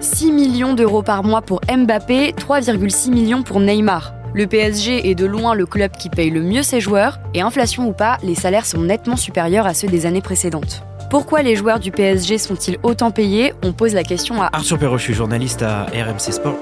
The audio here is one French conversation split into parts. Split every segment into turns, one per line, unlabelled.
6 millions d'euros par mois pour Mbappé, 3,6 millions pour Neymar. Le PSG est de loin le club qui paye le mieux ses joueurs, et inflation ou pas, les salaires sont nettement supérieurs à ceux des années précédentes. Pourquoi les joueurs du PSG sont-ils autant payés? On pose la question à
Arthur Perrault, je suis journaliste à RMC Sport.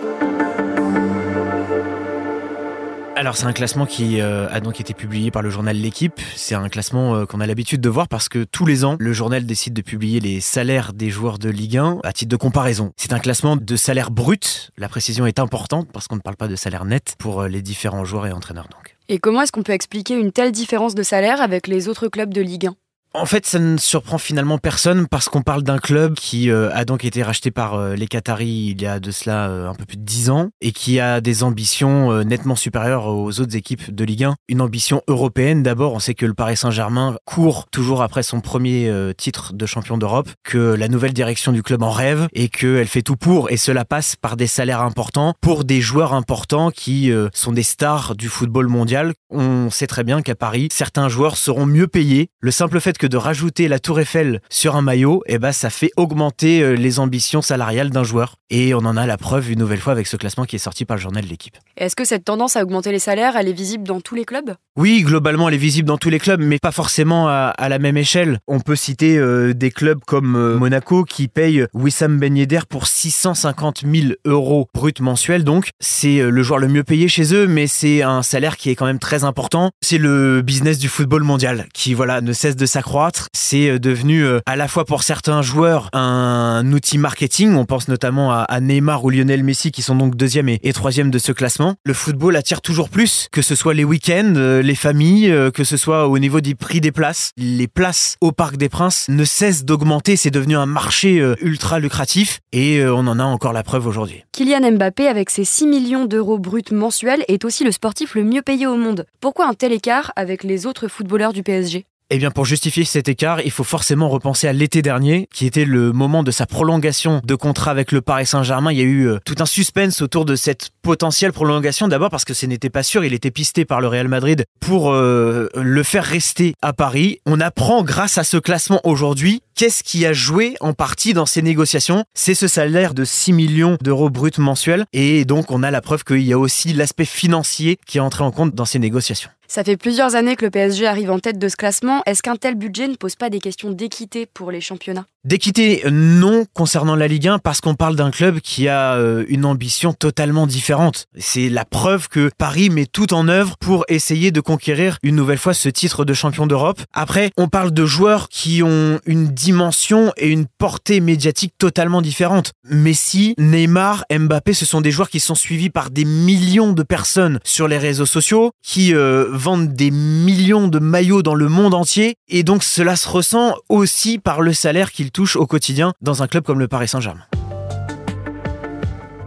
Alors c'est un classement qui euh, a donc été publié par le journal L'équipe. C'est un classement euh, qu'on a l'habitude de voir parce que tous les ans, le journal décide de publier les salaires des joueurs de Ligue 1 à titre de comparaison. C'est un classement de salaire brut. La précision est importante parce qu'on ne parle pas de salaire net pour euh, les différents joueurs et entraîneurs donc.
Et comment est-ce qu'on peut expliquer une telle différence de salaire avec les autres clubs de Ligue 1
en fait, ça ne surprend finalement personne parce qu'on parle d'un club qui euh, a donc été racheté par euh, les Qataris il y a de cela euh, un peu plus de 10 ans et qui a des ambitions nettement supérieures aux autres équipes de Ligue 1. Une ambition européenne d'abord, on sait que le Paris Saint-Germain court toujours après son premier titre de champion d'Europe, que la nouvelle direction du club en rêve et qu'elle fait tout pour et cela passe par des salaires importants pour des joueurs importants qui sont des stars du football mondial. On sait très bien qu'à Paris, certains joueurs seront mieux payés. Le simple fait que de rajouter la Tour Eiffel sur un maillot, eh ben, ça fait augmenter euh, les ambitions salariales d'un joueur. Et on en a la preuve une nouvelle fois avec ce classement qui est sorti par le journal de l'équipe.
Est-ce que cette tendance à augmenter les salaires, elle est visible dans tous les clubs?
Oui, globalement, elle est visible dans tous les clubs, mais pas forcément à, la même échelle. On peut citer euh, des clubs comme euh, Monaco qui paye Wissam Ben Yedder pour 650 000 euros brut mensuels. Donc, c'est le joueur le mieux payé chez eux, mais c'est un salaire qui est quand même très important. C'est le business du football mondial qui, voilà, ne cesse de s'accroître c'est euh, devenu euh, à la fois pour certains joueurs un outil marketing. On pense notamment à Neymar ou Lionel Messi qui sont donc deuxième et troisième de ce classement. Le football attire toujours plus, que ce soit les week-ends, euh, les familles, que ce soit au niveau du prix des places. Les places au Parc des Princes ne cessent d'augmenter. C'est devenu un marché ultra lucratif et on en a encore la preuve aujourd'hui.
Kylian Mbappé, avec ses 6 millions d'euros bruts mensuels, est aussi le sportif le mieux payé au monde. Pourquoi un tel écart avec les autres footballeurs du PSG
eh bien, pour justifier cet écart, il faut forcément repenser à l'été dernier, qui était le moment de sa prolongation de contrat avec le Paris Saint-Germain. Il y a eu euh, tout un suspense autour de cette potentielle prolongation. D'abord parce que ce n'était pas sûr, il était pisté par le Real Madrid pour euh, le faire rester à Paris. On apprend grâce à ce classement aujourd'hui qu'est-ce qui a joué en partie dans ces négociations? C'est ce salaire de 6 millions d'euros bruts mensuels. Et donc, on a la preuve qu'il y a aussi l'aspect financier qui est entré en compte dans ces négociations.
Ça fait plusieurs années que le PSG arrive en tête de ce classement. Est-ce qu'un tel budget ne pose pas des questions d'équité pour les championnats?
D'équité, non, concernant la Ligue 1, parce qu'on parle d'un club qui a euh, une ambition totalement différente. C'est la preuve que Paris met tout en œuvre pour essayer de conquérir une nouvelle fois ce titre de champion d'Europe. Après, on parle de joueurs qui ont une dimension et une portée médiatique totalement différentes. Messi, Neymar, Mbappé, ce sont des joueurs qui sont suivis par des millions de personnes sur les réseaux sociaux, qui euh, vendent des millions de maillots dans le monde entier, et donc cela se ressent aussi par le salaire qu'ils touche au quotidien dans un club comme le Paris Saint-Germain.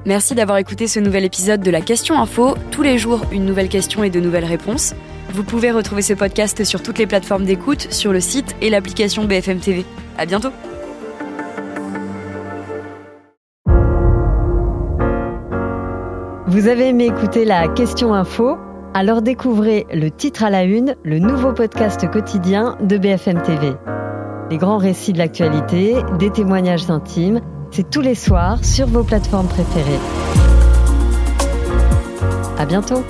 Merci d'avoir écouté ce nouvel épisode de la Question Info. Tous les jours, une nouvelle question et de nouvelles réponses. Vous pouvez retrouver ce podcast sur toutes les plateformes d'écoute, sur le site et l'application BFM TV. À bientôt.
Vous avez aimé écouter la Question Info? Alors découvrez le titre à la une, le nouveau podcast quotidien de BFM TV. Les grands récits de l'actualité, des témoignages intimes, c'est tous les soirs sur vos plateformes préférées. À bientôt!